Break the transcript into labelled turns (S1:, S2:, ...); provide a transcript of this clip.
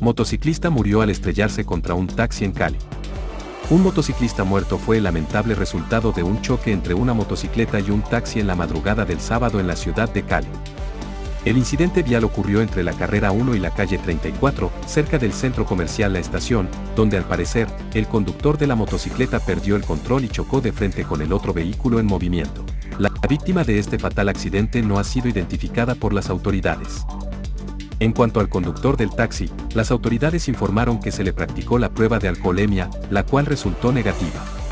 S1: Motociclista murió al estrellarse contra un taxi en Cali. Un motociclista muerto fue el lamentable resultado de un choque entre una motocicleta y un taxi en la madrugada del sábado en la ciudad de Cali. El incidente vial ocurrió entre la carrera 1 y la calle 34, cerca del centro comercial La Estación, donde al parecer, el conductor de la motocicleta perdió el control y chocó de frente con el otro vehículo en movimiento. La víctima de este fatal accidente no ha sido identificada por las autoridades. En cuanto al conductor del taxi, las autoridades informaron que se le practicó la prueba de alcoholemia, la cual resultó negativa.